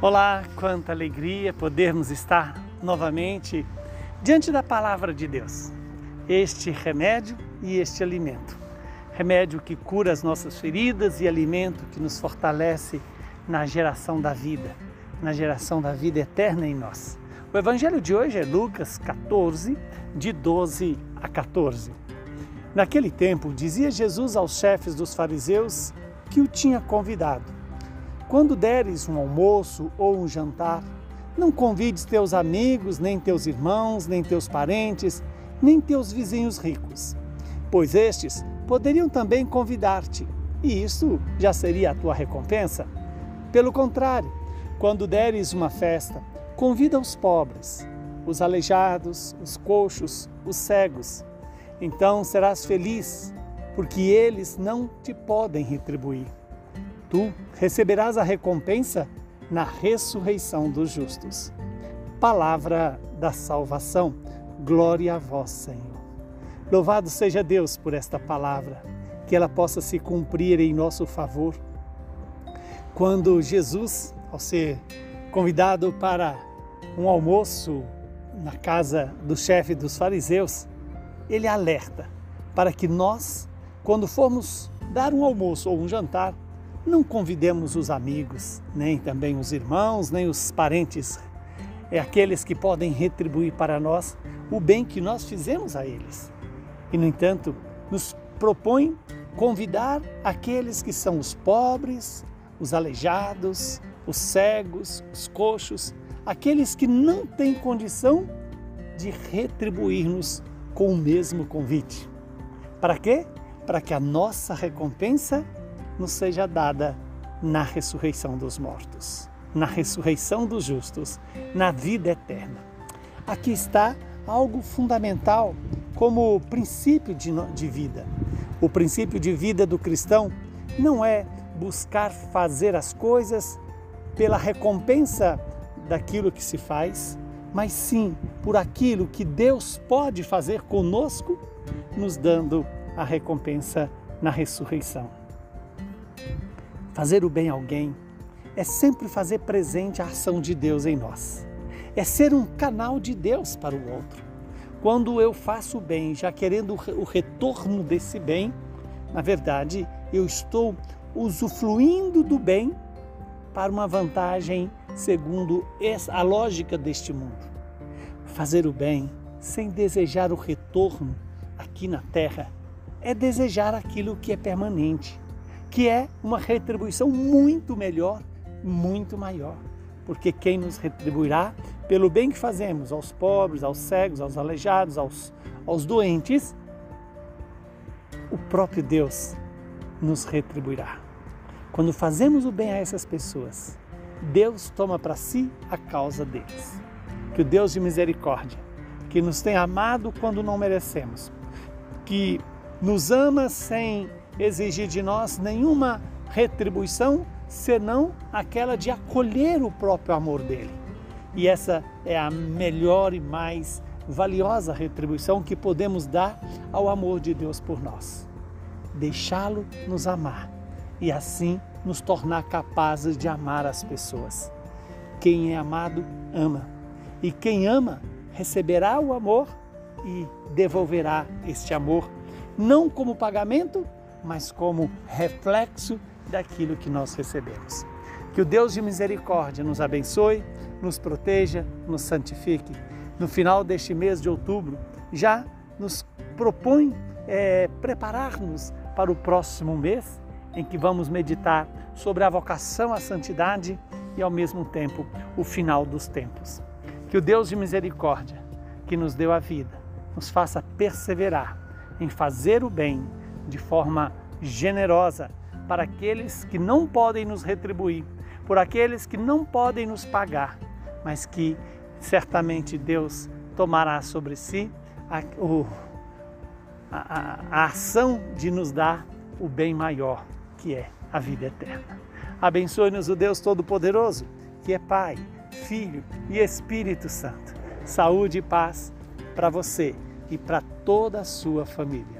Olá, quanta alegria podermos estar novamente diante da palavra de Deus. Este remédio e este alimento. Remédio que cura as nossas feridas e alimento que nos fortalece na geração da vida, na geração da vida eterna em nós. O evangelho de hoje é Lucas 14, de 12 a 14. Naquele tempo, dizia Jesus aos chefes dos fariseus que o tinha convidado quando deres um almoço ou um jantar, não convides teus amigos, nem teus irmãos, nem teus parentes, nem teus vizinhos ricos, pois estes poderiam também convidar-te, e isso já seria a tua recompensa. Pelo contrário, quando deres uma festa, convida os pobres, os aleijados, os coxos, os cegos. Então serás feliz, porque eles não te podem retribuir tu receberás a recompensa na ressurreição dos justos. Palavra da salvação. Glória a vós, Senhor. Louvado seja Deus por esta palavra, que ela possa se cumprir em nosso favor. Quando Jesus, ao ser convidado para um almoço na casa do chefe dos fariseus, ele alerta para que nós, quando formos dar um almoço ou um jantar, não convidemos os amigos, nem também os irmãos, nem os parentes, é aqueles que podem retribuir para nós o bem que nós fizemos a eles. E, no entanto, nos propõe convidar aqueles que são os pobres, os aleijados, os cegos, os coxos, aqueles que não têm condição de retribuir-nos com o mesmo convite. Para quê? Para que a nossa recompensa nos seja dada na ressurreição dos mortos, na ressurreição dos justos, na vida eterna. Aqui está algo fundamental como princípio de, de vida. O princípio de vida do cristão não é buscar fazer as coisas pela recompensa daquilo que se faz, mas sim por aquilo que Deus pode fazer conosco, nos dando a recompensa na ressurreição. Fazer o bem a alguém é sempre fazer presente a ação de Deus em nós. É ser um canal de Deus para o outro. Quando eu faço o bem, já querendo o retorno desse bem, na verdade, eu estou usufruindo do bem para uma vantagem segundo a lógica deste mundo. Fazer o bem sem desejar o retorno aqui na terra é desejar aquilo que é permanente, que é uma retribuição muito melhor, muito maior. Porque quem nos retribuirá pelo bem que fazemos aos pobres, aos cegos, aos aleijados, aos, aos doentes, o próprio Deus nos retribuirá. Quando fazemos o bem a essas pessoas, Deus toma para si a causa deles. Que o Deus de misericórdia, que nos tem amado quando não merecemos, que nos ama sem exigir de nós nenhuma retribuição senão aquela de acolher o próprio amor dele. E essa é a melhor e mais valiosa retribuição que podemos dar ao amor de Deus por nós. Deixá-lo nos amar e assim nos tornar capazes de amar as pessoas. Quem é amado, ama. E quem ama, receberá o amor e devolverá este amor, não como pagamento, mas como reflexo daquilo que nós recebemos. Que o Deus de misericórdia nos abençoe, nos proteja, nos santifique. No final deste mês de outubro, já nos propõe é, preparar-nos para o próximo mês, em que vamos meditar sobre a vocação à santidade e, ao mesmo tempo, o final dos tempos. Que o Deus de misericórdia, que nos deu a vida, nos faça perseverar em fazer o bem de forma generosa para aqueles que não podem nos retribuir, por aqueles que não podem nos pagar, mas que certamente Deus tomará sobre si a, o, a, a ação de nos dar o bem maior, que é a vida eterna. Abençoe-nos o Deus Todo-Poderoso, que é Pai, Filho e Espírito Santo. Saúde e paz para você e para toda a sua família.